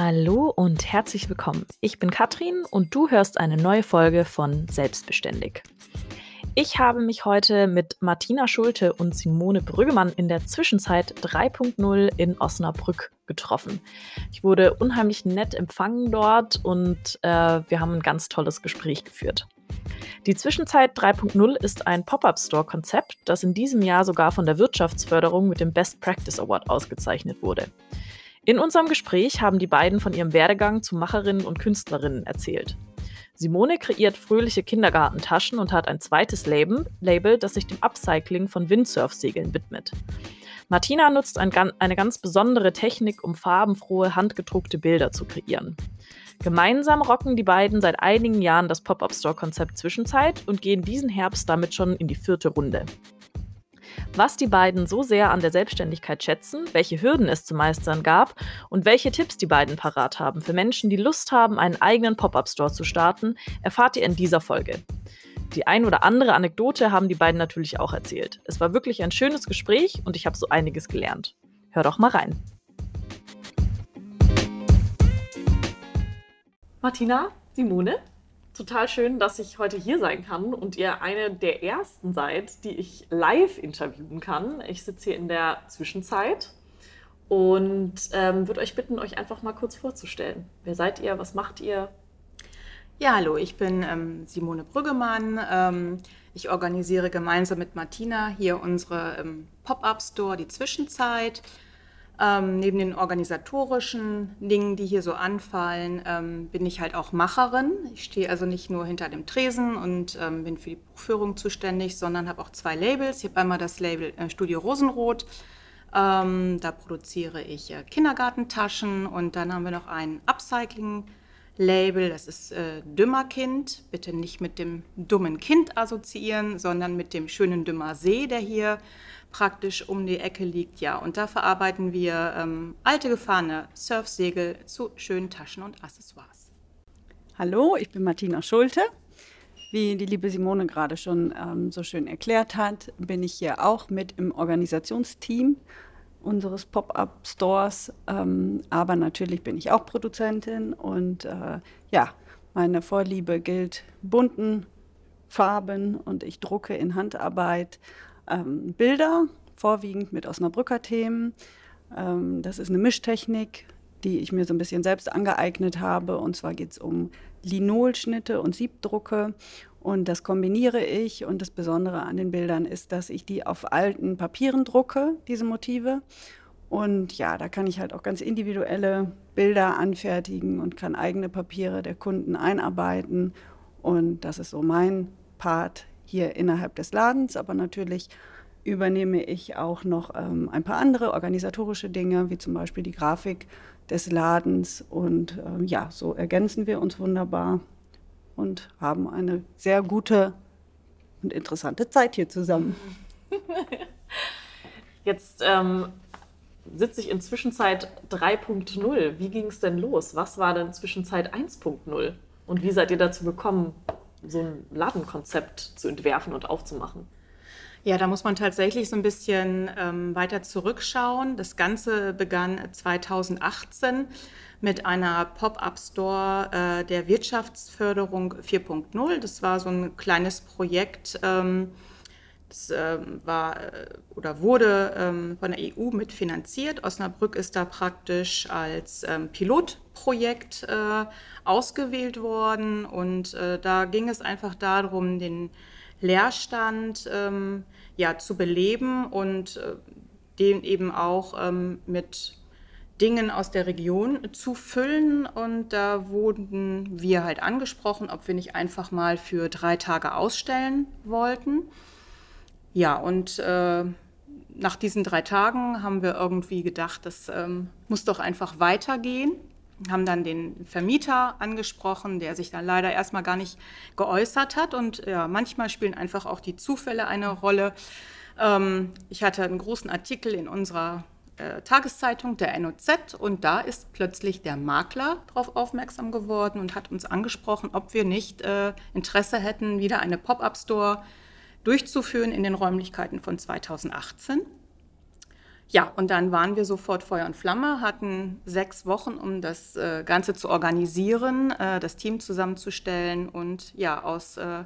Hallo und herzlich willkommen. Ich bin Katrin und du hörst eine neue Folge von Selbstbeständig. Ich habe mich heute mit Martina Schulte und Simone Brüggemann in der Zwischenzeit 3.0 in Osnabrück getroffen. Ich wurde unheimlich nett empfangen dort und äh, wir haben ein ganz tolles Gespräch geführt. Die Zwischenzeit 3.0 ist ein Pop-up-Store-Konzept, das in diesem Jahr sogar von der Wirtschaftsförderung mit dem Best Practice Award ausgezeichnet wurde. In unserem Gespräch haben die beiden von ihrem Werdegang zu Macherinnen und Künstlerinnen erzählt. Simone kreiert fröhliche Kindergartentaschen und hat ein zweites Label, Label das sich dem Upcycling von Windsurfsegeln widmet. Martina nutzt ein, eine ganz besondere Technik, um farbenfrohe, handgedruckte Bilder zu kreieren. Gemeinsam rocken die beiden seit einigen Jahren das Pop-Up-Store-Konzept Zwischenzeit und gehen diesen Herbst damit schon in die vierte Runde. Was die beiden so sehr an der Selbstständigkeit schätzen, welche Hürden es zu meistern gab und welche Tipps die beiden parat haben für Menschen, die Lust haben, einen eigenen Pop-up-Store zu starten, erfahrt ihr in dieser Folge. Die ein oder andere Anekdote haben die beiden natürlich auch erzählt. Es war wirklich ein schönes Gespräch und ich habe so einiges gelernt. Hör doch mal rein. Martina, Simone, total schön, dass ich heute hier sein kann und ihr eine der ersten seid, die ich live interviewen kann. Ich sitze hier in der Zwischenzeit und ähm, würde euch bitten, euch einfach mal kurz vorzustellen. Wer seid ihr? Was macht ihr? Ja, hallo, ich bin ähm, Simone Brüggemann. Ähm, ich organisiere gemeinsam mit Martina hier unsere ähm, Pop-up-Store, die Zwischenzeit. Ähm, neben den organisatorischen Dingen, die hier so anfallen, ähm, bin ich halt auch Macherin. Ich stehe also nicht nur hinter dem Tresen und ähm, bin für die Buchführung zuständig, sondern habe auch zwei Labels. Ich habe einmal das Label äh, Studio Rosenrot. Ähm, da produziere ich äh, Kindergartentaschen und dann haben wir noch ein Upcycling-Label. Das ist äh, Dümmerkind. Bitte nicht mit dem dummen Kind assoziieren, sondern mit dem schönen Dümmer See, der hier praktisch um die Ecke liegt. Ja, und da verarbeiten wir ähm, alte gefahrene Surfsegel zu schönen Taschen und Accessoires. Hallo, ich bin Martina Schulte. Wie die liebe Simone gerade schon ähm, so schön erklärt hat, bin ich hier auch mit im Organisationsteam unseres Pop-up-Stores. Ähm, aber natürlich bin ich auch Produzentin und äh, ja, meine Vorliebe gilt bunten Farben und ich drucke in Handarbeit ähm, Bilder, vorwiegend mit Osnabrücker Themen. Ähm, das ist eine Mischtechnik, die ich mir so ein bisschen selbst angeeignet habe. Und zwar geht es um Linolschnitte und Siebdrucke. Und das kombiniere ich. Und das Besondere an den Bildern ist, dass ich die auf alten Papieren drucke, diese Motive. Und ja, da kann ich halt auch ganz individuelle Bilder anfertigen und kann eigene Papiere der Kunden einarbeiten. Und das ist so mein Part hier innerhalb des Ladens, aber natürlich übernehme ich auch noch ähm, ein paar andere organisatorische Dinge, wie zum Beispiel die Grafik des Ladens. Und äh, ja, so ergänzen wir uns wunderbar und haben eine sehr gute und interessante Zeit hier zusammen. Jetzt ähm, sitze ich in Zwischenzeit 3.0. Wie ging es denn los? Was war denn Zwischenzeit 1.0? Und wie seid ihr dazu gekommen, so ein Ladenkonzept zu entwerfen und aufzumachen? Ja, da muss man tatsächlich so ein bisschen ähm, weiter zurückschauen. Das Ganze begann 2018 mit einer Pop-up-Store äh, der Wirtschaftsförderung 4.0. Das war so ein kleines Projekt. Ähm, das äh, war oder wurde ähm, von der EU mitfinanziert. Osnabrück ist da praktisch als ähm, Pilotprojekt äh, ausgewählt worden. Und äh, da ging es einfach darum, den Leerstand ähm, ja, zu beleben und äh, den eben auch ähm, mit Dingen aus der Region zu füllen. Und da wurden wir halt angesprochen, ob wir nicht einfach mal für drei Tage ausstellen wollten. Ja, und äh, nach diesen drei Tagen haben wir irgendwie gedacht, das ähm, muss doch einfach weitergehen. Haben dann den Vermieter angesprochen, der sich dann leider erstmal gar nicht geäußert hat. Und ja, manchmal spielen einfach auch die Zufälle eine Rolle. Ähm, ich hatte einen großen Artikel in unserer äh, Tageszeitung, der NOZ, und da ist plötzlich der Makler darauf aufmerksam geworden und hat uns angesprochen, ob wir nicht äh, Interesse hätten, wieder eine Pop-up-Store durchzuführen in den Räumlichkeiten von 2018. Ja, und dann waren wir sofort Feuer und Flamme, hatten sechs Wochen, um das äh, Ganze zu organisieren, äh, das Team zusammenzustellen und ja, aus äh,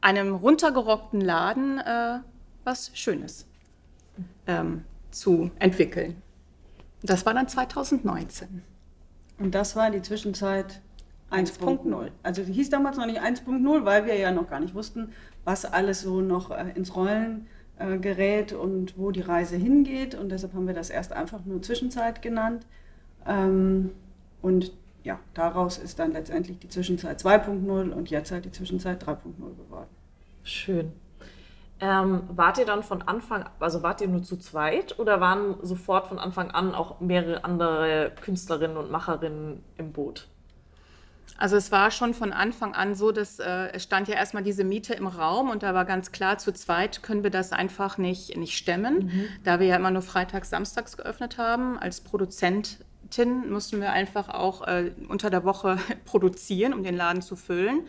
einem runtergerockten Laden äh, was Schönes ähm, zu entwickeln. Das war dann 2019. Und das war die Zwischenzeit 1.0. Also hieß damals noch nicht 1.0, weil wir ja noch gar nicht wussten, was alles so noch äh, ins Rollen äh, gerät und wo die Reise hingeht. Und deshalb haben wir das erst einfach nur Zwischenzeit genannt. Ähm, und ja, daraus ist dann letztendlich die Zwischenzeit 2.0 und jetzt halt die Zwischenzeit 3.0 geworden. Schön. Ähm, wart ihr dann von Anfang, also wart ihr nur zu zweit oder waren sofort von Anfang an auch mehrere andere Künstlerinnen und Macherinnen im Boot? Also es war schon von Anfang an so, dass äh, es stand ja erstmal diese Miete im Raum und da war ganz klar, zu zweit können wir das einfach nicht, nicht stemmen, mhm. da wir ja immer nur freitags, samstags geöffnet haben. Als Produzentin mussten wir einfach auch äh, unter der Woche produzieren, um den Laden zu füllen.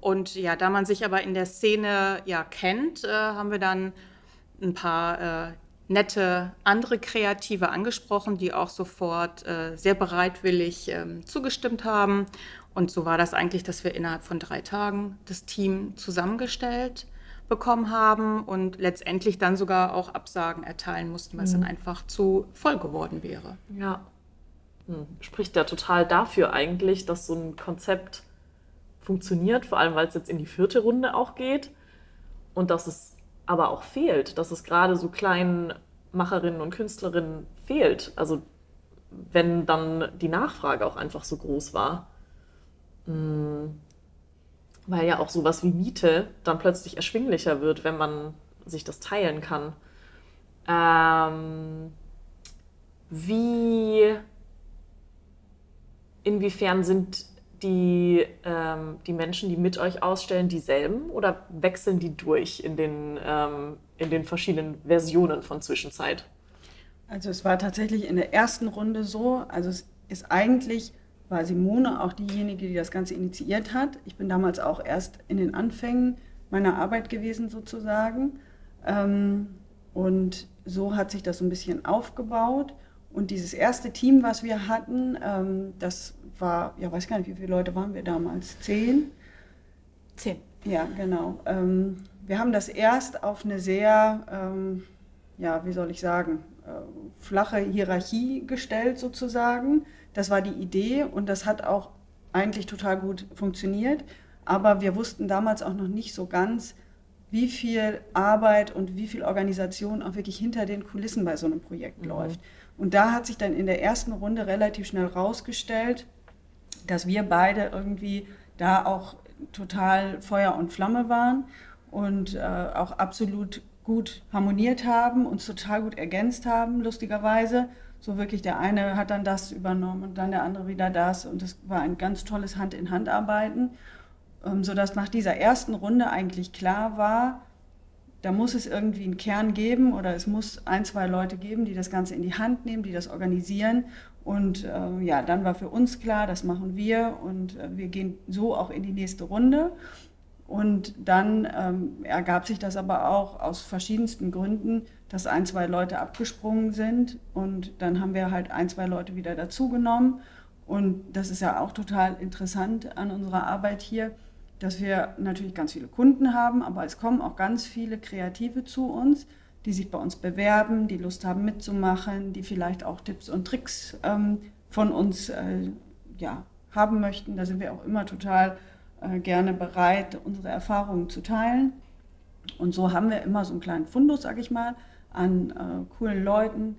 Und ja, da man sich aber in der Szene ja kennt, äh, haben wir dann ein paar äh, nette andere Kreative angesprochen, die auch sofort äh, sehr bereitwillig ähm, zugestimmt haben. Und so war das eigentlich, dass wir innerhalb von drei Tagen das Team zusammengestellt bekommen haben und letztendlich dann sogar auch Absagen erteilen mussten, weil es dann mhm. einfach zu voll geworden wäre. Ja. Hm. Spricht ja total dafür eigentlich, dass so ein Konzept funktioniert, vor allem weil es jetzt in die vierte Runde auch geht und dass es aber auch fehlt, dass es gerade so kleinen Macherinnen und Künstlerinnen fehlt. Also wenn dann die Nachfrage auch einfach so groß war. Hm. Weil ja auch sowas wie Miete dann plötzlich erschwinglicher wird, wenn man sich das teilen kann. Ähm, wie, inwiefern sind die, ähm, die Menschen, die mit euch ausstellen, dieselben oder wechseln die durch in den, ähm, in den verschiedenen Versionen von Zwischenzeit? Also es war tatsächlich in der ersten Runde so, also es ist eigentlich, war Simone auch diejenige, die das Ganze initiiert hat. Ich bin damals auch erst in den Anfängen meiner Arbeit gewesen sozusagen. Ähm, und so hat sich das so ein bisschen aufgebaut. Und dieses erste Team, was wir hatten, ähm, das war, ja, weiß gar nicht, wie viele Leute waren wir damals? Zehn? Zehn. Ja, genau. Ähm, wir haben das erst auf eine sehr, ja, wie soll ich sagen, äh, flache Hierarchie gestellt sozusagen. Das war die Idee und das hat auch eigentlich total gut funktioniert. Aber wir wussten damals auch noch nicht so ganz, wie viel Arbeit und wie viel Organisation auch wirklich hinter den Kulissen bei so einem Projekt mhm. läuft. Und da hat sich dann in der ersten Runde relativ schnell rausgestellt, dass wir beide irgendwie da auch total Feuer und Flamme waren und äh, auch absolut gut harmoniert haben, uns total gut ergänzt haben, lustigerweise. So wirklich, der eine hat dann das übernommen und dann der andere wieder das. Und das war ein ganz tolles Hand-in-Hand-Arbeiten, ähm, sodass nach dieser ersten Runde eigentlich klar war, da muss es irgendwie einen Kern geben oder es muss ein, zwei Leute geben, die das Ganze in die Hand nehmen, die das organisieren. Und äh, ja, dann war für uns klar, das machen wir und äh, wir gehen so auch in die nächste Runde. Und dann ähm, ergab sich das aber auch aus verschiedensten Gründen, dass ein, zwei Leute abgesprungen sind. Und dann haben wir halt ein, zwei Leute wieder dazugenommen. Und das ist ja auch total interessant an unserer Arbeit hier dass wir natürlich ganz viele Kunden haben, aber es kommen auch ganz viele Kreative zu uns, die sich bei uns bewerben, die Lust haben mitzumachen, die vielleicht auch Tipps und Tricks ähm, von uns äh, ja, haben möchten. Da sind wir auch immer total äh, gerne bereit, unsere Erfahrungen zu teilen. Und so haben wir immer so einen kleinen Fundus, sag ich mal, an äh, coolen Leuten,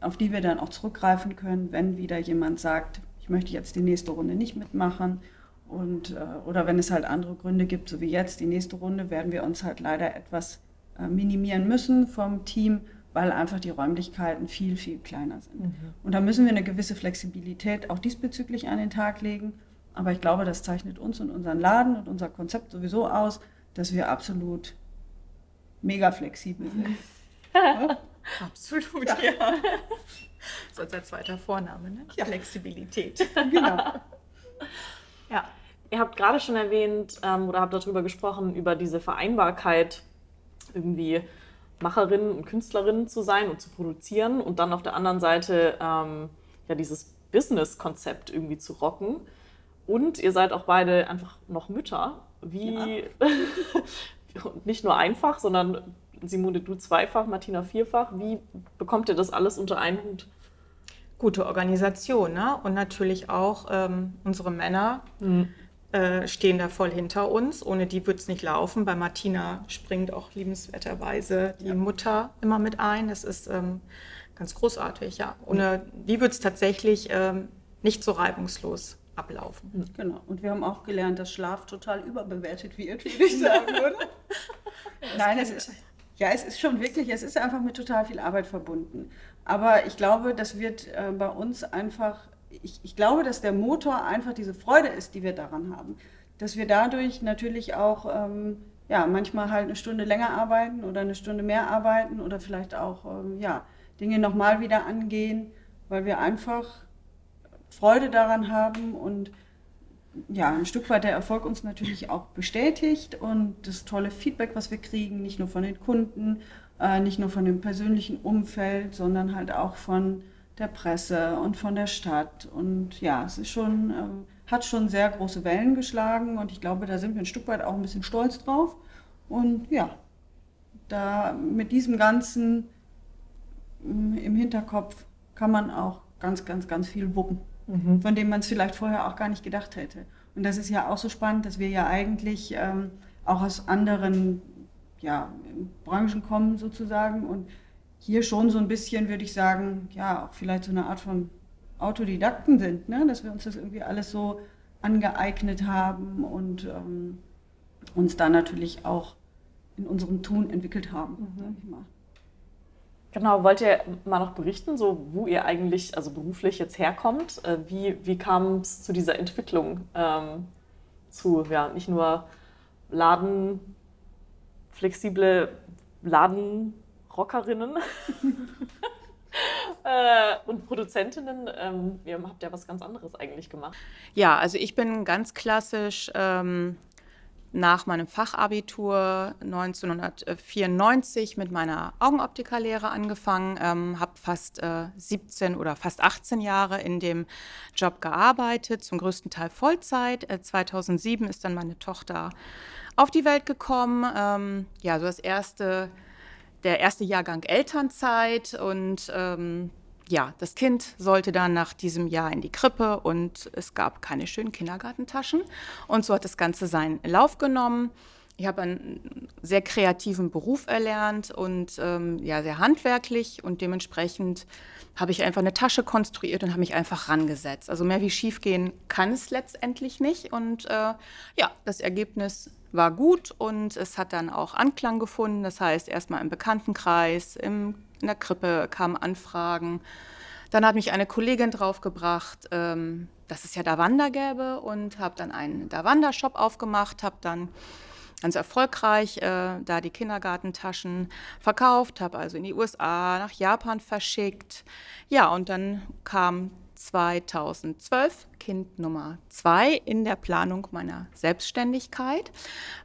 auf die wir dann auch zurückgreifen können, wenn wieder jemand sagt, ich möchte jetzt die nächste Runde nicht mitmachen und, äh, oder wenn es halt andere Gründe gibt, so wie jetzt, die nächste Runde, werden wir uns halt leider etwas äh, minimieren müssen vom Team, weil einfach die Räumlichkeiten viel, viel kleiner sind. Mhm. Und da müssen wir eine gewisse Flexibilität auch diesbezüglich an den Tag legen. Aber ich glaube, das zeichnet uns und unseren Laden und unser Konzept sowieso aus, dass wir absolut mega flexibel sind. Absolut, ja. ja. So als zweiter Vorname, ne? Ja. Flexibilität. Genau. Ja. Ihr habt gerade schon erwähnt ähm, oder habt darüber gesprochen, über diese Vereinbarkeit irgendwie Macherinnen und Künstlerinnen zu sein und zu produzieren und dann auf der anderen Seite ähm, ja dieses Business-Konzept irgendwie zu rocken. Und ihr seid auch beide einfach noch Mütter. Wie, ja. nicht nur einfach, sondern Simone, du zweifach, Martina vierfach. Wie bekommt ihr das alles unter einen Hut? Gute Organisation, ne? Und natürlich auch ähm, unsere Männer mhm. äh, stehen da voll hinter uns. Ohne die wird es nicht laufen. Bei Martina springt auch liebenswerterweise die ja. Mutter immer mit ein. Das ist ähm, ganz großartig, ja. Ohne die wird es tatsächlich ähm, nicht so reibungslos ablaufen. Mhm. Genau. Und wir haben auch gelernt, dass Schlaf total überbewertet wird, wie ich sagen würde. Nein, es ist, ja, es ist schon wirklich, es ist einfach mit total viel Arbeit verbunden. Aber ich glaube, das wird äh, bei uns einfach, ich, ich glaube, dass der Motor einfach diese Freude ist, die wir daran haben. Dass wir dadurch natürlich auch, ähm, ja, manchmal halt eine Stunde länger arbeiten oder eine Stunde mehr arbeiten oder vielleicht auch, ähm, ja, Dinge nochmal wieder angehen, weil wir einfach Freude daran haben und ja, ein Stück weit der Erfolg uns natürlich auch bestätigt und das tolle Feedback, was wir kriegen, nicht nur von den Kunden, äh, nicht nur von dem persönlichen Umfeld, sondern halt auch von der Presse und von der Stadt. Und ja, es ist schon, äh, hat schon sehr große Wellen geschlagen und ich glaube, da sind wir ein Stück weit auch ein bisschen stolz drauf. Und ja, da mit diesem Ganzen mm, im Hinterkopf kann man auch ganz, ganz, ganz viel wuppen mhm. von dem man es vielleicht vorher auch gar nicht gedacht hätte. Und das ist ja auch so spannend, dass wir ja eigentlich ähm, auch aus anderen ja, Branchen kommen sozusagen und hier schon so ein bisschen, würde ich sagen, ja, auch vielleicht so eine Art von Autodidakten sind, ne? dass wir uns das irgendwie alles so angeeignet haben und ähm, uns da natürlich auch in unserem Tun entwickelt haben, mhm. ich mal. Genau, wollt ihr mal noch berichten, so wo ihr eigentlich, also beruflich jetzt herkommt? Äh, wie, wie kam es zu dieser Entwicklung ähm, zu, ja, nicht nur Laden, flexible Ladenrockerinnen äh, und Produzentinnen? Ähm, ihr habt ja was ganz anderes eigentlich gemacht. Ja, also ich bin ganz klassisch ähm, nach meinem Fachabitur 1994 mit meiner Augenoptikerlehre angefangen, ähm, habe fast äh, 17 oder fast 18 Jahre in dem Job gearbeitet, zum größten Teil Vollzeit. Äh, 2007 ist dann meine Tochter auf die Welt gekommen. Ähm, ja, so das erste, der erste Jahrgang Elternzeit und ähm, ja, das Kind sollte dann nach diesem Jahr in die Krippe und es gab keine schönen Kindergartentaschen. Und so hat das Ganze seinen Lauf genommen. Ich habe einen sehr kreativen Beruf erlernt und ähm, ja, sehr handwerklich und dementsprechend habe ich einfach eine Tasche konstruiert und habe mich einfach rangesetzt. Also mehr wie schiefgehen kann es letztendlich nicht. Und äh, ja, das Ergebnis war gut und es hat dann auch Anklang gefunden. Das heißt, erstmal im Bekanntenkreis, im in der Krippe kamen Anfragen. Dann hat mich eine Kollegin draufgebracht, ähm, dass es ja Davanda gäbe und habe dann einen Davanda-Shop aufgemacht, habe dann ganz erfolgreich äh, da die Kindergartentaschen verkauft, habe also in die USA, nach Japan verschickt. Ja, und dann kam 2012 Kind Nummer zwei in der Planung meiner Selbstständigkeit.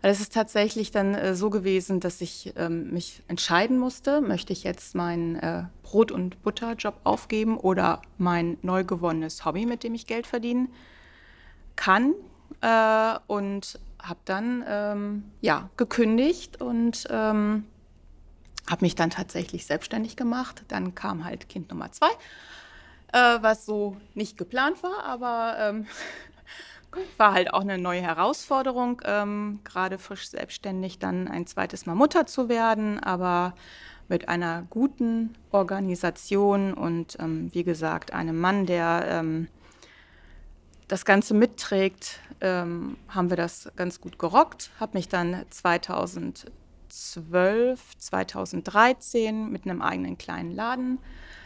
Es ist tatsächlich dann äh, so gewesen, dass ich ähm, mich entscheiden musste, möchte ich jetzt meinen äh, Brot- und Butterjob aufgeben oder mein neu gewonnenes Hobby, mit dem ich Geld verdienen kann. Äh, und habe dann ähm, ja, gekündigt und ähm, habe mich dann tatsächlich selbstständig gemacht. Dann kam halt Kind Nummer zwei äh, was so nicht geplant war, aber ähm, war halt auch eine neue Herausforderung, ähm, gerade frisch selbstständig dann ein zweites Mal Mutter zu werden, aber mit einer guten Organisation und ähm, wie gesagt einem Mann, der ähm, das Ganze mitträgt, ähm, haben wir das ganz gut gerockt. Habe mich dann 2012, 2013 mit einem eigenen kleinen Laden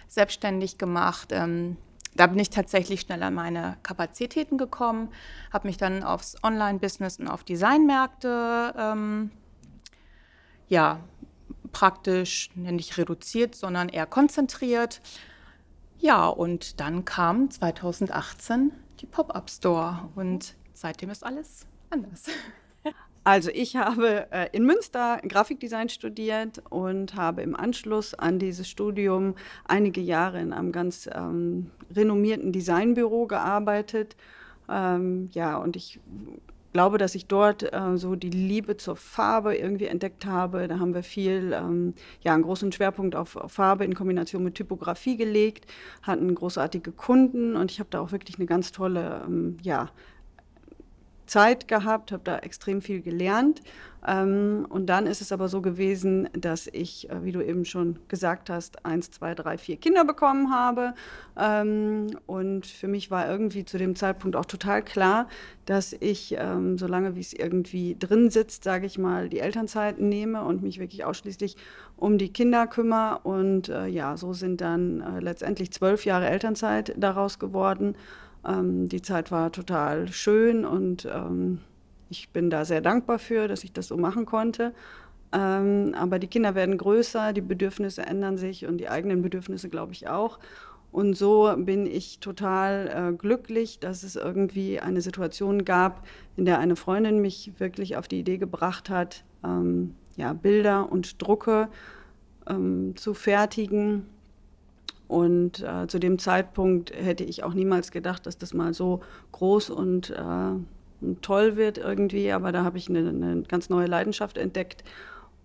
selbstständig gemacht. Ähm, da bin ich tatsächlich schnell an meine Kapazitäten gekommen, habe mich dann aufs Online-Business und auf Designmärkte ähm, ja, praktisch nicht reduziert, sondern eher konzentriert. Ja, und dann kam 2018 die Pop-Up Store und seitdem ist alles anders. Also ich habe äh, in Münster Grafikdesign studiert und habe im Anschluss an dieses Studium einige Jahre in einem ganz ähm, renommierten Designbüro gearbeitet. Ähm, ja, und ich glaube, dass ich dort äh, so die Liebe zur Farbe irgendwie entdeckt habe. Da haben wir viel, ähm, ja, einen großen Schwerpunkt auf, auf, Farbe in Kombination mit Typografie gelegt, hatten großartige Kunden und ich habe da auch wirklich eine ganz tolle, ähm, ja, Zeit gehabt, habe da extrem viel gelernt. Ähm, und dann ist es aber so gewesen, dass ich, äh, wie du eben schon gesagt hast, eins, zwei, drei, vier Kinder bekommen habe. Ähm, und für mich war irgendwie zu dem Zeitpunkt auch total klar, dass ich, ähm, solange wie es irgendwie drin sitzt, sage ich mal, die Elternzeit nehme und mich wirklich ausschließlich um die Kinder kümmere. Und äh, ja, so sind dann äh, letztendlich zwölf Jahre Elternzeit daraus geworden. Ähm, die Zeit war total schön und ähm, ich bin da sehr dankbar für, dass ich das so machen konnte. Ähm, aber die Kinder werden größer, die Bedürfnisse ändern sich und die eigenen Bedürfnisse, glaube ich, auch. Und so bin ich total äh, glücklich, dass es irgendwie eine Situation gab, in der eine Freundin mich wirklich auf die Idee gebracht hat, ähm, ja, Bilder und Drucke ähm, zu fertigen und äh, zu dem Zeitpunkt hätte ich auch niemals gedacht, dass das mal so groß und, äh, und toll wird irgendwie. Aber da habe ich eine, eine, ganz neue Leidenschaft entdeckt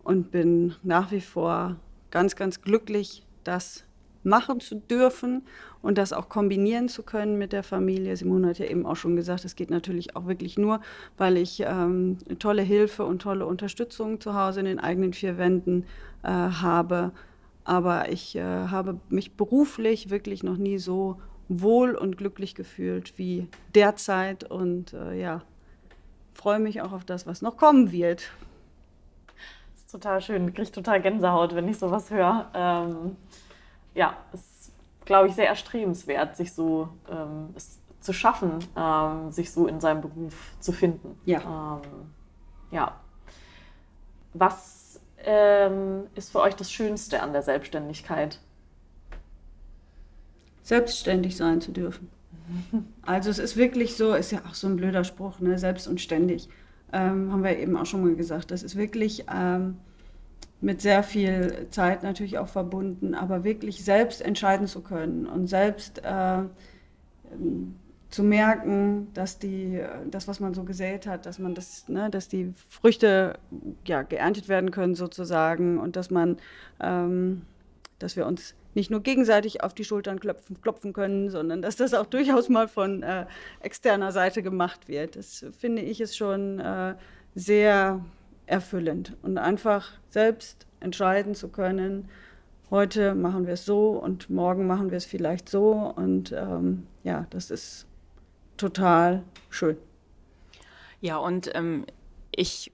und bin nach wie vor ganz, ganz glücklich, das machen zu dürfen und das auch kombinieren zu können mit der Familie. Simone hat ja eben auch schon gesagt, es geht natürlich auch wirklich nur, weil ich ähm, tolle Hilfe und tolle Unterstützung zu Hause in den eigenen vier Wänden äh, habe aber ich äh, habe mich beruflich wirklich noch nie so wohl und glücklich gefühlt wie derzeit und äh, ja, freue mich auch auf das, was noch kommen wird. Das ist total schön, ich kriege total Gänsehaut, wenn ich sowas höre. Ähm, ja, es ist, glaube ich, sehr erstrebenswert, sich so ähm, es zu schaffen, ähm, sich so in seinem Beruf zu finden. Ja. Ähm, ja. Was ähm, ist für euch das Schönste an der Selbstständigkeit? Selbstständig sein zu dürfen. Also es ist wirklich so, ist ja auch so ein blöder Spruch, ne? selbst und ständig. Ähm, haben wir eben auch schon mal gesagt. Das ist wirklich ähm, mit sehr viel Zeit natürlich auch verbunden, aber wirklich selbst entscheiden zu können und selbst äh, zu merken, dass die, das, was man so gesät hat, dass man das, ne, dass die Früchte ja, geerntet werden können sozusagen und dass man, ähm, dass wir uns nicht nur gegenseitig auf die Schultern klopfen, klopfen können, sondern dass das auch durchaus mal von äh, externer Seite gemacht wird. Das finde ich ist schon äh, sehr erfüllend und einfach selbst entscheiden zu können, heute machen wir es so und morgen machen wir es vielleicht so und ähm, ja, das ist total schön. Ja, und ähm, ich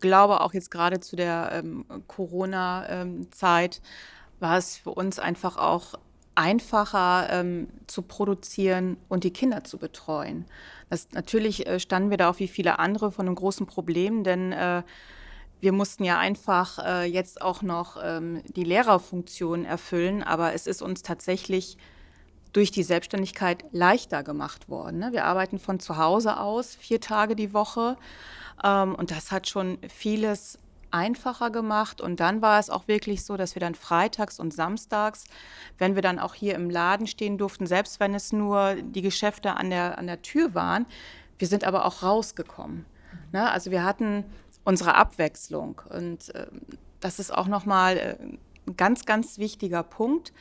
glaube auch jetzt gerade zu der ähm, Corona-Zeit ähm, war es für uns einfach auch einfacher ähm, zu produzieren und die Kinder zu betreuen. Das, natürlich äh, standen wir da auch wie viele andere von einem großen Problem, denn äh, wir mussten ja einfach äh, jetzt auch noch ähm, die Lehrerfunktion erfüllen, aber es ist uns tatsächlich durch die Selbstständigkeit leichter gemacht worden. Ne? Wir arbeiten von zu Hause aus vier Tage die Woche ähm, und das hat schon vieles einfacher gemacht. Und dann war es auch wirklich so, dass wir dann freitags und samstags, wenn wir dann auch hier im Laden stehen durften, selbst wenn es nur die Geschäfte an der, an der Tür waren, wir sind aber auch rausgekommen. Ne? Also wir hatten unsere Abwechslung und äh, das ist auch nochmal äh, ein ganz, ganz wichtiger Punkt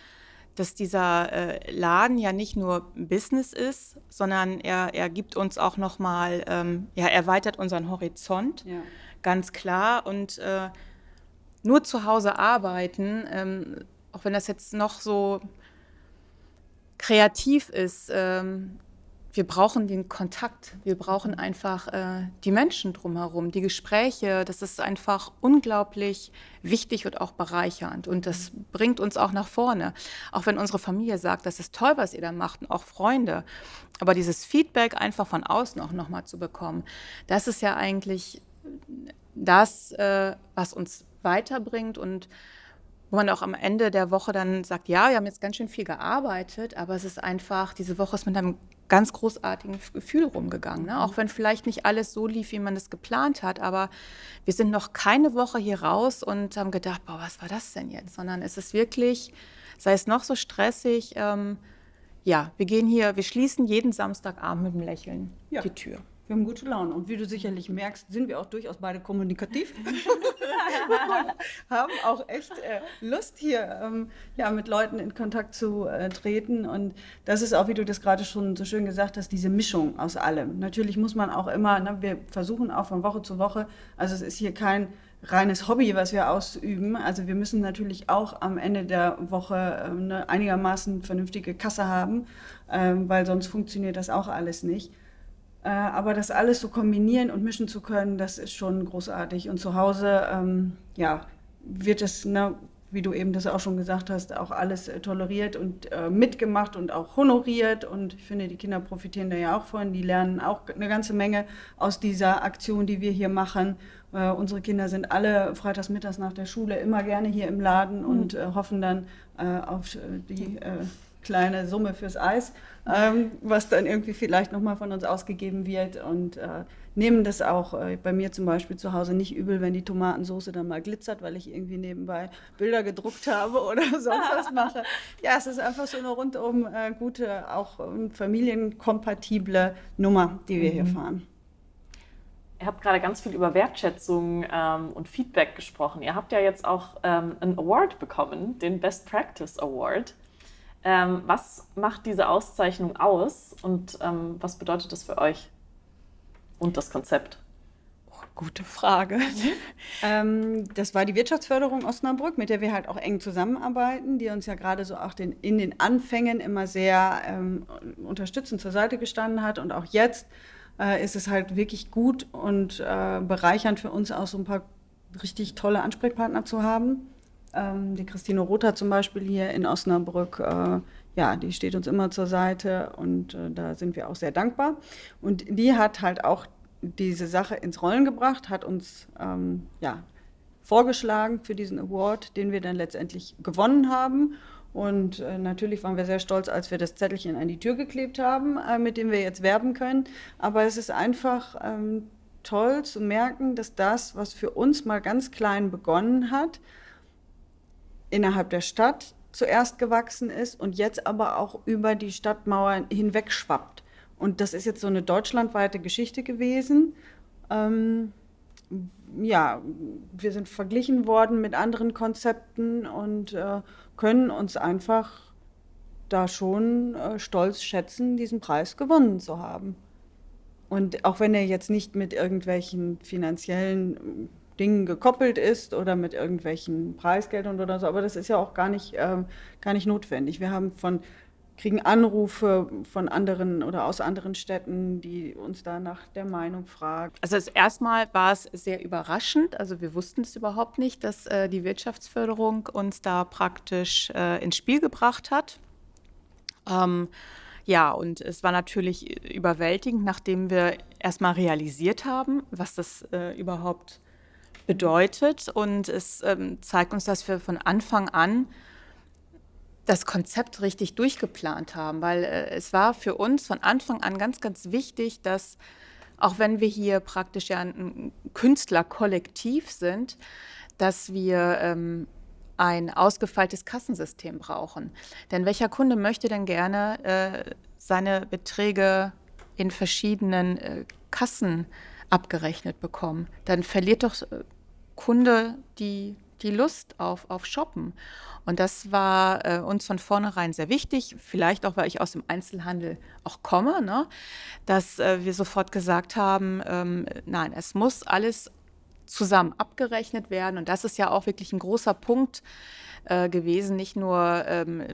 dass dieser äh, Laden ja nicht nur Business ist, sondern er, er gibt uns auch nochmal, ähm, ja, erweitert unseren Horizont, ja. ganz klar. Und äh, nur zu Hause arbeiten, ähm, auch wenn das jetzt noch so kreativ ist, ähm, wir brauchen den Kontakt, wir brauchen einfach äh, die Menschen drumherum, die Gespräche. Das ist einfach unglaublich wichtig und auch bereichernd. Und das bringt uns auch nach vorne. Auch wenn unsere Familie sagt, das ist toll, was ihr da macht, und auch Freunde. Aber dieses Feedback einfach von außen auch nochmal zu bekommen, das ist ja eigentlich das, äh, was uns weiterbringt und wo man auch am Ende der Woche dann sagt, ja, wir haben jetzt ganz schön viel gearbeitet, aber es ist einfach, diese Woche ist mit einem ganz großartigen Gefühl rumgegangen. Ne? Auch wenn vielleicht nicht alles so lief, wie man es geplant hat. Aber wir sind noch keine Woche hier raus und haben gedacht, boah, was war das denn jetzt? Sondern es ist wirklich, sei es noch so stressig, ähm, ja, wir gehen hier, wir schließen jeden Samstagabend mit einem Lächeln ja. die Tür. Wir haben gute Laune. Und wie du sicherlich merkst, sind wir auch durchaus beide kommunikativ. haben auch echt äh, Lust, hier ähm, ja, mit Leuten in Kontakt zu äh, treten. Und das ist auch, wie du das gerade schon so schön gesagt hast, diese Mischung aus allem. Natürlich muss man auch immer, ne, wir versuchen auch von Woche zu Woche, also es ist hier kein reines Hobby, was wir ausüben. Also wir müssen natürlich auch am Ende der Woche äh, eine einigermaßen vernünftige Kasse haben, ähm, weil sonst funktioniert das auch alles nicht. Äh, aber das alles so kombinieren und mischen zu können, das ist schon großartig. Und zu Hause, ähm, ja, wird es, ne, wie du eben das auch schon gesagt hast, auch alles äh, toleriert und äh, mitgemacht und auch honoriert. Und ich finde, die Kinder profitieren da ja auch von. Die lernen auch eine ganze Menge aus dieser Aktion, die wir hier machen. Äh, unsere Kinder sind alle freitags mittags nach der Schule immer gerne hier im Laden mhm. und äh, hoffen dann äh, auf die kleine Summe fürs Eis, ähm, was dann irgendwie vielleicht nochmal von uns ausgegeben wird und äh, nehmen das auch äh, bei mir zum Beispiel zu Hause nicht übel, wenn die Tomatensoße dann mal glitzert, weil ich irgendwie nebenbei Bilder gedruckt habe oder sonst was mache. Ja, es ist einfach so eine rundum äh, gute, auch ähm, familienkompatible Nummer, die wir mhm. hier fahren. Ihr habt gerade ganz viel über Wertschätzung ähm, und Feedback gesprochen. Ihr habt ja jetzt auch ähm, einen Award bekommen, den Best Practice Award. Ähm, was macht diese Auszeichnung aus und ähm, was bedeutet das für euch und das Konzept? Oh, gute Frage. ähm, das war die Wirtschaftsförderung Osnabrück, mit der wir halt auch eng zusammenarbeiten, die uns ja gerade so auch den, in den Anfängen immer sehr ähm, unterstützend zur Seite gestanden hat. Und auch jetzt äh, ist es halt wirklich gut und äh, bereichernd für uns auch so ein paar richtig tolle Ansprechpartner zu haben. Ähm, die Christine Rother zum Beispiel hier in Osnabrück, äh, ja, die steht uns immer zur Seite und äh, da sind wir auch sehr dankbar. Und die hat halt auch diese Sache ins Rollen gebracht, hat uns ähm, ja, vorgeschlagen für diesen Award, den wir dann letztendlich gewonnen haben. Und äh, natürlich waren wir sehr stolz, als wir das Zettelchen an die Tür geklebt haben, äh, mit dem wir jetzt werben können. Aber es ist einfach ähm, toll zu merken, dass das, was für uns mal ganz klein begonnen hat, innerhalb der Stadt zuerst gewachsen ist und jetzt aber auch über die Stadtmauern hinweg schwappt. Und das ist jetzt so eine deutschlandweite Geschichte gewesen. Ähm, ja, wir sind verglichen worden mit anderen Konzepten und äh, können uns einfach da schon äh, stolz schätzen, diesen Preis gewonnen zu haben. Und auch wenn er jetzt nicht mit irgendwelchen finanziellen Dingen gekoppelt ist oder mit irgendwelchen Preisgeldern oder so. Aber das ist ja auch gar nicht, ähm, gar nicht notwendig. Wir haben von, kriegen Anrufe von anderen oder aus anderen Städten, die uns da nach der Meinung fragen. Also erstmal war es sehr überraschend. Also wir wussten es überhaupt nicht, dass äh, die Wirtschaftsförderung uns da praktisch äh, ins Spiel gebracht hat. Ähm, ja, und es war natürlich überwältigend, nachdem wir erstmal realisiert haben, was das äh, überhaupt bedeutet. Und es ähm, zeigt uns, dass wir von Anfang an das Konzept richtig durchgeplant haben, weil äh, es war für uns von Anfang an ganz, ganz wichtig, dass auch wenn wir hier praktisch ja ein Künstlerkollektiv sind, dass wir ähm, ein ausgefeiltes Kassensystem brauchen. Denn welcher Kunde möchte denn gerne äh, seine Beträge in verschiedenen äh, Kassen abgerechnet bekommen? Dann verliert doch äh, Kunde die, die Lust auf, auf Shoppen. Und das war äh, uns von vornherein sehr wichtig, vielleicht auch, weil ich aus dem Einzelhandel auch komme, ne? dass äh, wir sofort gesagt haben, ähm, nein, es muss alles zusammen abgerechnet werden. Und das ist ja auch wirklich ein großer Punkt äh, gewesen, nicht nur ähm,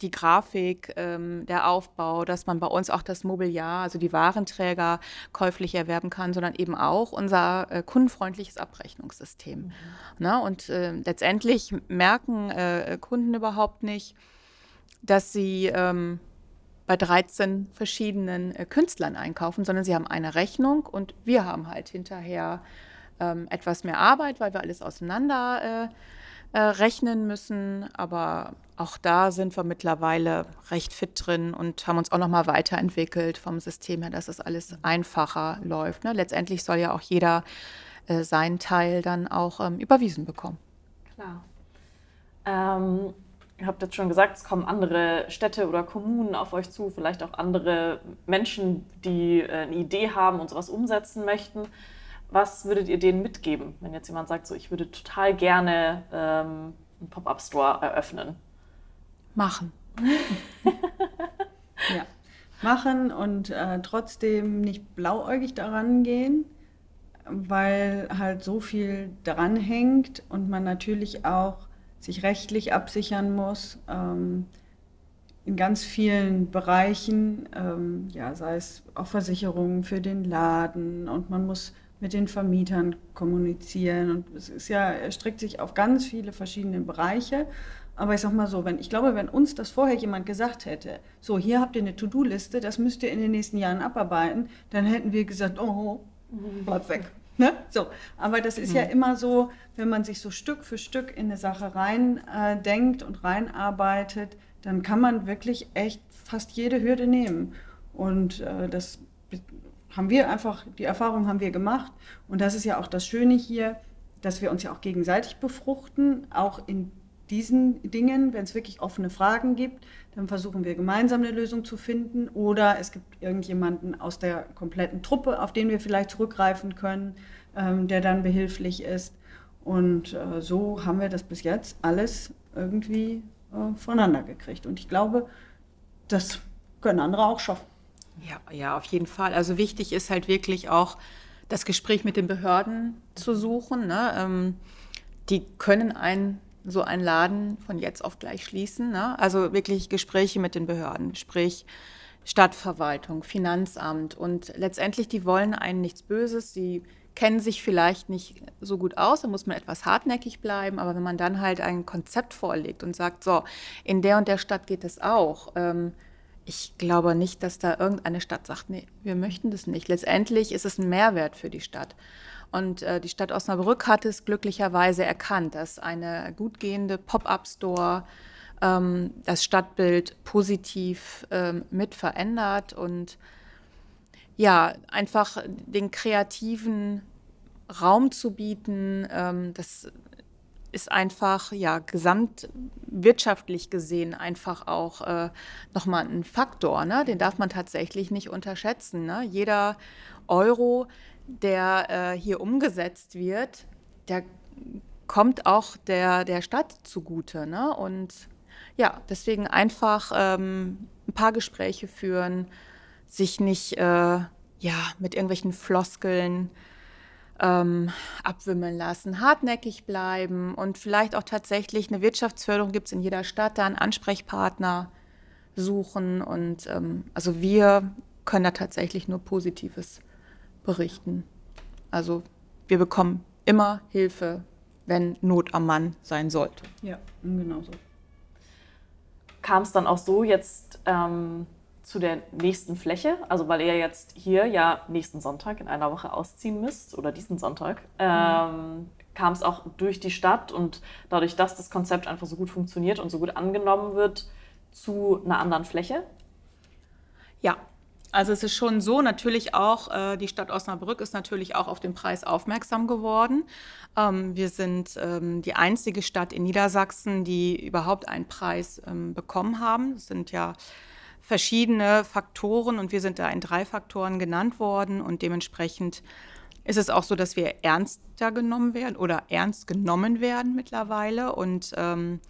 die Grafik, ähm, der Aufbau, dass man bei uns auch das Mobiliar, also die Warenträger käuflich erwerben kann, sondern eben auch unser äh, kundenfreundliches Abrechnungssystem. Mhm. Na, ne? und äh, letztendlich merken äh, Kunden überhaupt nicht, dass sie ähm, bei 13 verschiedenen äh, Künstlern einkaufen, sondern sie haben eine Rechnung und wir haben halt hinterher ähm, etwas mehr Arbeit, weil wir alles auseinander äh, äh, rechnen müssen. Aber auch da sind wir mittlerweile recht fit drin und haben uns auch noch mal weiterentwickelt vom System her, dass es alles einfacher läuft. Ne? Letztendlich soll ja auch jeder äh, seinen Teil dann auch ähm, überwiesen bekommen. Klar. Ähm, ihr habt jetzt schon gesagt, es kommen andere Städte oder Kommunen auf euch zu, vielleicht auch andere Menschen, die äh, eine Idee haben und sowas umsetzen möchten. Was würdet ihr denen mitgeben, wenn jetzt jemand sagt, so ich würde total gerne ähm, einen Pop-up-Store eröffnen? Machen. ja, machen und äh, trotzdem nicht blauäugig daran gehen, weil halt so viel dran hängt und man natürlich auch sich rechtlich absichern muss. Ähm, in ganz vielen Bereichen, ähm, ja, sei es auch Versicherungen für den Laden und man muss mit den Vermietern kommunizieren und es ist ja, erstreckt sich auf ganz viele verschiedene Bereiche. Aber ich sag mal so, wenn, ich glaube, wenn uns das vorher jemand gesagt hätte, so, hier habt ihr eine To-Do-Liste, das müsst ihr in den nächsten Jahren abarbeiten, dann hätten wir gesagt, oh, bleib weg. Ne? So, aber das ist mhm. ja immer so, wenn man sich so Stück für Stück in eine Sache rein äh, denkt und reinarbeitet, dann kann man wirklich echt fast jede Hürde nehmen. Und äh, das haben wir einfach, die Erfahrung haben wir gemacht. Und das ist ja auch das Schöne hier, dass wir uns ja auch gegenseitig befruchten, auch in diesen Dingen, wenn es wirklich offene Fragen gibt, dann versuchen wir gemeinsam eine Lösung zu finden. Oder es gibt irgendjemanden aus der kompletten Truppe, auf den wir vielleicht zurückgreifen können, ähm, der dann behilflich ist. Und äh, so haben wir das bis jetzt alles irgendwie äh, voneinander gekriegt. Und ich glaube, das können andere auch schaffen. Ja, ja, auf jeden Fall. Also wichtig ist halt wirklich auch das Gespräch mit den Behörden zu suchen. Ne? Ähm, die können einen so einen Laden von jetzt auf gleich schließen. Ne? Also wirklich Gespräche mit den Behörden, sprich Stadtverwaltung, Finanzamt und letztendlich, die wollen einen nichts Böses, sie kennen sich vielleicht nicht so gut aus, da muss man etwas hartnäckig bleiben, aber wenn man dann halt ein Konzept vorlegt und sagt, so, in der und der Stadt geht es auch, ähm, ich glaube nicht, dass da irgendeine Stadt sagt, nee, wir möchten das nicht. Letztendlich ist es ein Mehrwert für die Stadt. Und äh, die Stadt Osnabrück hat es glücklicherweise erkannt, dass eine gut gehende Pop-up-Store ähm, das Stadtbild positiv ähm, mit verändert und ja, einfach den kreativen Raum zu bieten, ähm, das ist einfach ja gesamtwirtschaftlich gesehen einfach auch äh, nochmal ein Faktor, ne? den darf man tatsächlich nicht unterschätzen. Ne? Jeder Euro, der äh, hier umgesetzt wird, der kommt auch der, der Stadt zugute. Ne? Und ja, deswegen einfach ähm, ein paar Gespräche führen, sich nicht äh, ja, mit irgendwelchen Floskeln ähm, abwimmeln lassen, hartnäckig bleiben und vielleicht auch tatsächlich eine Wirtschaftsförderung gibt es in jeder Stadt, da einen Ansprechpartner suchen. Und ähm, also wir können da tatsächlich nur Positives berichten. Also wir bekommen immer Hilfe, wenn Not am Mann sein sollte. Ja, genau so. Kam es dann auch so jetzt ähm, zu der nächsten Fläche? Also weil ihr jetzt hier ja nächsten Sonntag in einer Woche ausziehen müsst oder diesen Sonntag. Ähm. Kam es auch durch die Stadt und dadurch, dass das Konzept einfach so gut funktioniert und so gut angenommen wird, zu einer anderen Fläche? Ja, also es ist schon so, natürlich auch, äh, die Stadt Osnabrück ist natürlich auch auf den Preis aufmerksam geworden. Ähm, wir sind ähm, die einzige Stadt in Niedersachsen, die überhaupt einen Preis ähm, bekommen haben. Es sind ja verschiedene Faktoren und wir sind da in drei Faktoren genannt worden und dementsprechend ist es auch so, dass wir ernster genommen werden oder ernst genommen werden mittlerweile und ähm,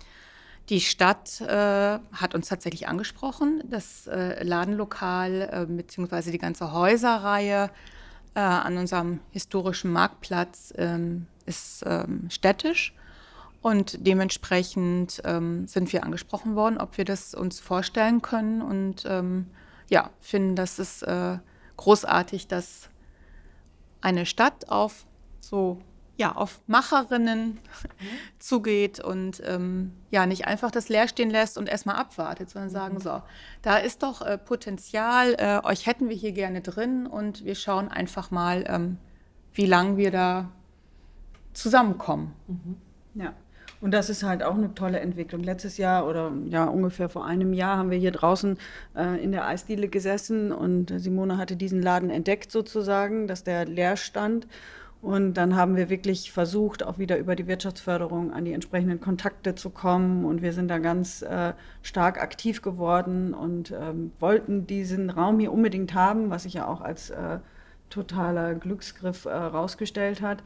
die Stadt äh, hat uns tatsächlich angesprochen. Das äh, Ladenlokal äh, bzw. die ganze Häuserreihe äh, an unserem historischen Marktplatz ähm, ist ähm, städtisch. Und dementsprechend ähm, sind wir angesprochen worden, ob wir das uns vorstellen können. Und ähm, ja, finden, dass es äh, großartig, dass eine Stadt auf so ja, auf Macherinnen mhm. zugeht und ähm, ja, nicht einfach das leer stehen lässt und erstmal abwartet, sondern mhm. sagen, so, da ist doch äh, Potenzial, äh, euch hätten wir hier gerne drin und wir schauen einfach mal, ähm, wie lange wir da zusammenkommen. Mhm. Ja. Und das ist halt auch eine tolle Entwicklung. Letztes Jahr oder ja ungefähr vor einem Jahr haben wir hier draußen äh, in der Eisdiele gesessen und Simone hatte diesen Laden entdeckt sozusagen, dass der leer stand. Und dann haben wir wirklich versucht, auch wieder über die Wirtschaftsförderung an die entsprechenden Kontakte zu kommen. Und wir sind da ganz äh, stark aktiv geworden und ähm, wollten diesen Raum hier unbedingt haben, was sich ja auch als äh, totaler Glücksgriff äh, hat.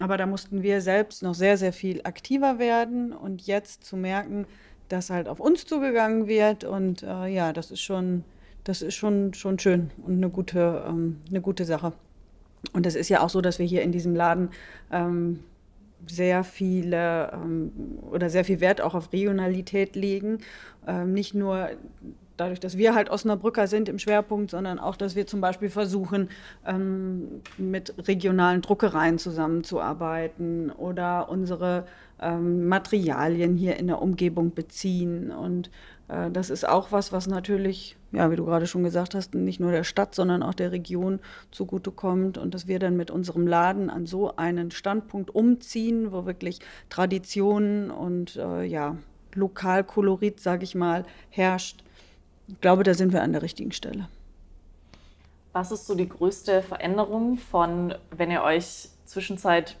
Aber da mussten wir selbst noch sehr, sehr viel aktiver werden und jetzt zu merken, dass halt auf uns zugegangen wird und äh, ja, das ist schon, das ist schon, schon schön und eine gute, ähm, eine gute Sache. Und es ist ja auch so, dass wir hier in diesem Laden ähm, sehr viele ähm, oder sehr viel Wert auch auf Regionalität legen. Ähm, nicht nur dadurch, dass wir halt Osnabrücker sind im Schwerpunkt, sondern auch, dass wir zum Beispiel versuchen, ähm, mit regionalen Druckereien zusammenzuarbeiten oder unsere ähm, Materialien hier in der Umgebung beziehen. Und äh, das ist auch was, was natürlich, ja, wie du gerade schon gesagt hast, nicht nur der Stadt, sondern auch der Region zugutekommt und dass wir dann mit unserem Laden an so einen Standpunkt umziehen, wo wirklich Traditionen und äh, ja, Lokalkolorit, sage ich mal, herrscht ich glaube, da sind wir an der richtigen Stelle. Was ist so die größte Veränderung von, wenn ihr euch Zwischenzeit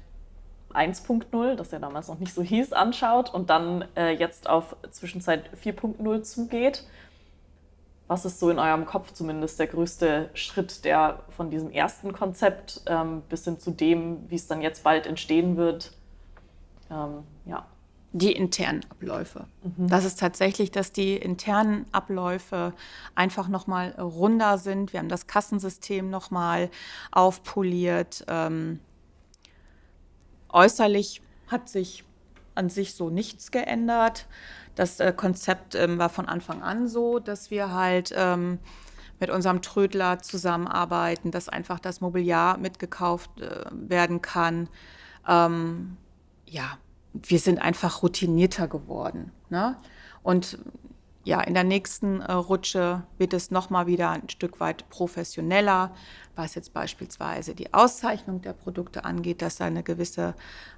1.0, das ja damals noch nicht so hieß, anschaut und dann äh, jetzt auf Zwischenzeit 4.0 zugeht? Was ist so in eurem Kopf zumindest der größte Schritt, der von diesem ersten Konzept ähm, bis hin zu dem, wie es dann jetzt bald entstehen wird, ähm, ja, die internen Abläufe. Mhm. Das ist tatsächlich, dass die internen Abläufe einfach nochmal runder sind. Wir haben das Kassensystem nochmal aufpoliert. Ähm, äußerlich hat sich an sich so nichts geändert. Das äh, Konzept ähm, war von Anfang an so, dass wir halt ähm, mit unserem Trödler zusammenarbeiten, dass einfach das Mobiliar mitgekauft äh, werden kann. Ähm, ja, wir sind einfach routinierter geworden. Ne? Und ja, in der nächsten äh, Rutsche wird es nochmal wieder ein Stück weit professioneller, was jetzt beispielsweise die Auszeichnung der Produkte angeht, dass da eine gewisse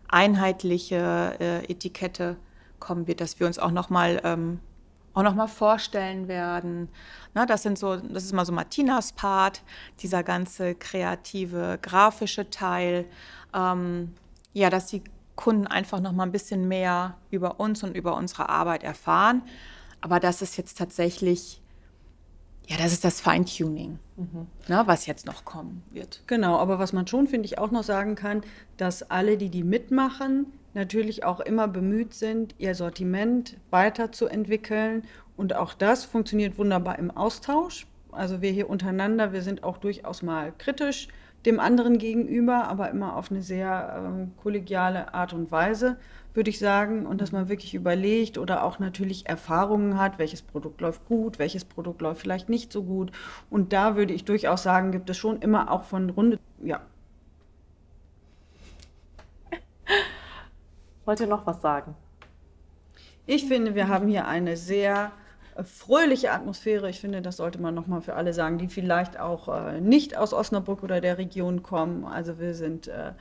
einheitliche äh, Etikette kommen wird, dass wir uns auch nochmal ähm, noch vorstellen werden. Na, das sind so, das ist mal so Martinas Part, dieser ganze kreative, grafische Teil. Ähm, ja, dass die Kunden einfach noch mal ein bisschen mehr über uns und über unsere Arbeit erfahren. Aber das ist jetzt tatsächlich, ja, das ist das Feintuning, mhm. ne, was jetzt noch kommen wird. Genau, aber was man schon, finde ich, auch noch sagen kann, dass alle, die die mitmachen, natürlich auch immer bemüht sind, ihr Sortiment weiterzuentwickeln. Und auch das funktioniert wunderbar im Austausch. Also wir hier untereinander, wir sind auch durchaus mal kritisch dem anderen gegenüber, aber immer auf eine sehr ähm, kollegiale Art und Weise, würde ich sagen. Und dass man wirklich überlegt oder auch natürlich Erfahrungen hat, welches Produkt läuft gut, welches Produkt läuft vielleicht nicht so gut. Und da würde ich durchaus sagen, gibt es schon immer auch von Runde, ja. Wollt ihr noch was sagen? Ich finde, wir haben hier eine sehr fröhliche Atmosphäre. Ich finde, das sollte man nochmal für alle sagen, die vielleicht auch äh, nicht aus Osnabrück oder der Region kommen. Also wir sind äh,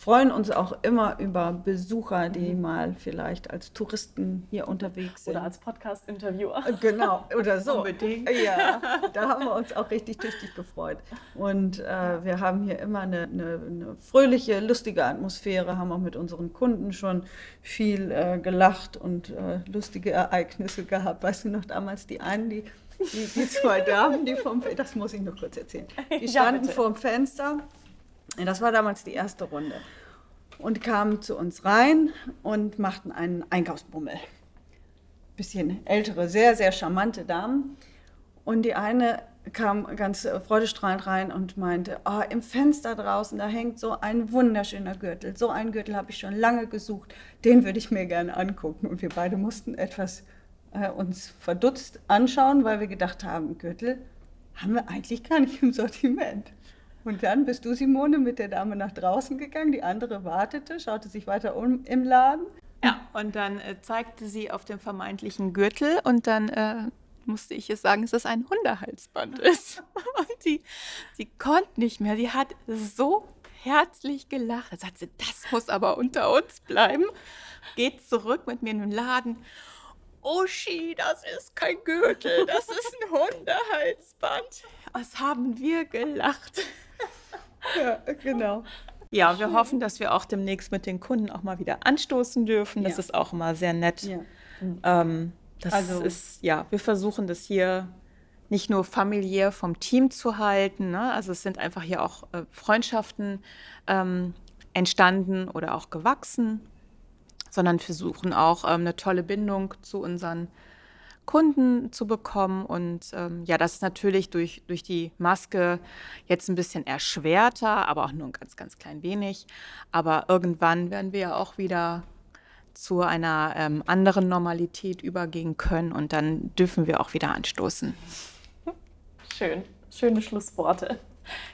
freuen uns auch immer über Besucher, die mhm. mal vielleicht als Touristen hier unterwegs sind. Oder als Podcast-Interviewer. Äh, genau, oder so. Unbedingt. Ja, da haben wir uns auch richtig tüchtig gefreut. Und äh, wir haben hier immer eine, eine, eine, fröhliche, lustige Atmosphäre, haben auch mit unseren Kunden schon viel äh, gelacht und äh, lustige Ereignisse gehabt. Weißt du noch damals die einen, die die, die, zwei Damen, die vom, das muss ich nur kurz erzählen, die standen ja, vor dem Fenster das war damals die erste Runde. Und kamen zu uns rein und machten einen Einkaufsbummel. Bisschen ältere, sehr, sehr charmante Damen. Und die eine kam ganz freudestrahlend rein und meinte, oh, im Fenster draußen, da hängt so ein wunderschöner Gürtel. So einen Gürtel habe ich schon lange gesucht, den würde ich mir gerne angucken. Und wir beide mussten etwas äh, uns verdutzt anschauen, weil wir gedacht haben, Gürtel haben wir eigentlich gar nicht im Sortiment. Und dann bist du, Simone, mit der Dame nach draußen gegangen. Die andere wartete, schaute sich weiter um im Laden. Ja, und dann äh, zeigte sie auf dem vermeintlichen Gürtel und dann äh, musste ich es sagen, dass es ein Hundehalsband ist. Und sie, sie konnte nicht mehr. Sie hat so herzlich gelacht. Da sagt sie, das muss aber unter uns bleiben. Geht zurück mit mir in den Laden. Uschi, das ist kein Gürtel, das ist ein Hundehalsband. Was haben wir gelacht? ja, genau. Ja, wir hoffen, dass wir auch demnächst mit den Kunden auch mal wieder anstoßen dürfen. Das ja. ist auch immer sehr nett. Ja. Ähm, das also, ist, ja, wir versuchen das hier nicht nur familiär vom Team zu halten. Ne? Also es sind einfach hier auch äh, Freundschaften ähm, entstanden oder auch gewachsen, sondern versuchen auch ähm, eine tolle Bindung zu unseren Kunden zu bekommen. Und ähm, ja, das ist natürlich durch, durch die Maske jetzt ein bisschen erschwerter, aber auch nur ein ganz, ganz klein wenig. Aber irgendwann werden wir ja auch wieder zu einer ähm, anderen Normalität übergehen können und dann dürfen wir auch wieder anstoßen. Schön, schöne Schlussworte.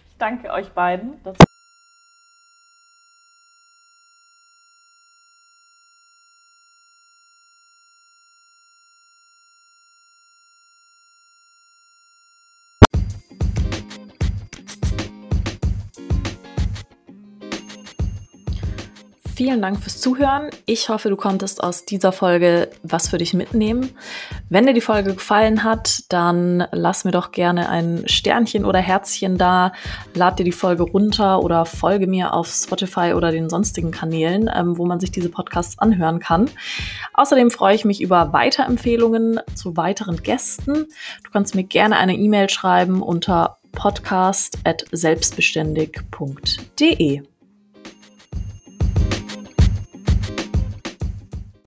Ich danke euch beiden. Vielen Dank fürs Zuhören. Ich hoffe, du konntest aus dieser Folge was für dich mitnehmen. Wenn dir die Folge gefallen hat, dann lass mir doch gerne ein Sternchen oder Herzchen da. Lad dir die Folge runter oder folge mir auf Spotify oder den sonstigen Kanälen, ähm, wo man sich diese Podcasts anhören kann. Außerdem freue ich mich über Weiterempfehlungen zu weiteren Gästen. Du kannst mir gerne eine E-Mail schreiben unter podcast.selbstbeständig.de.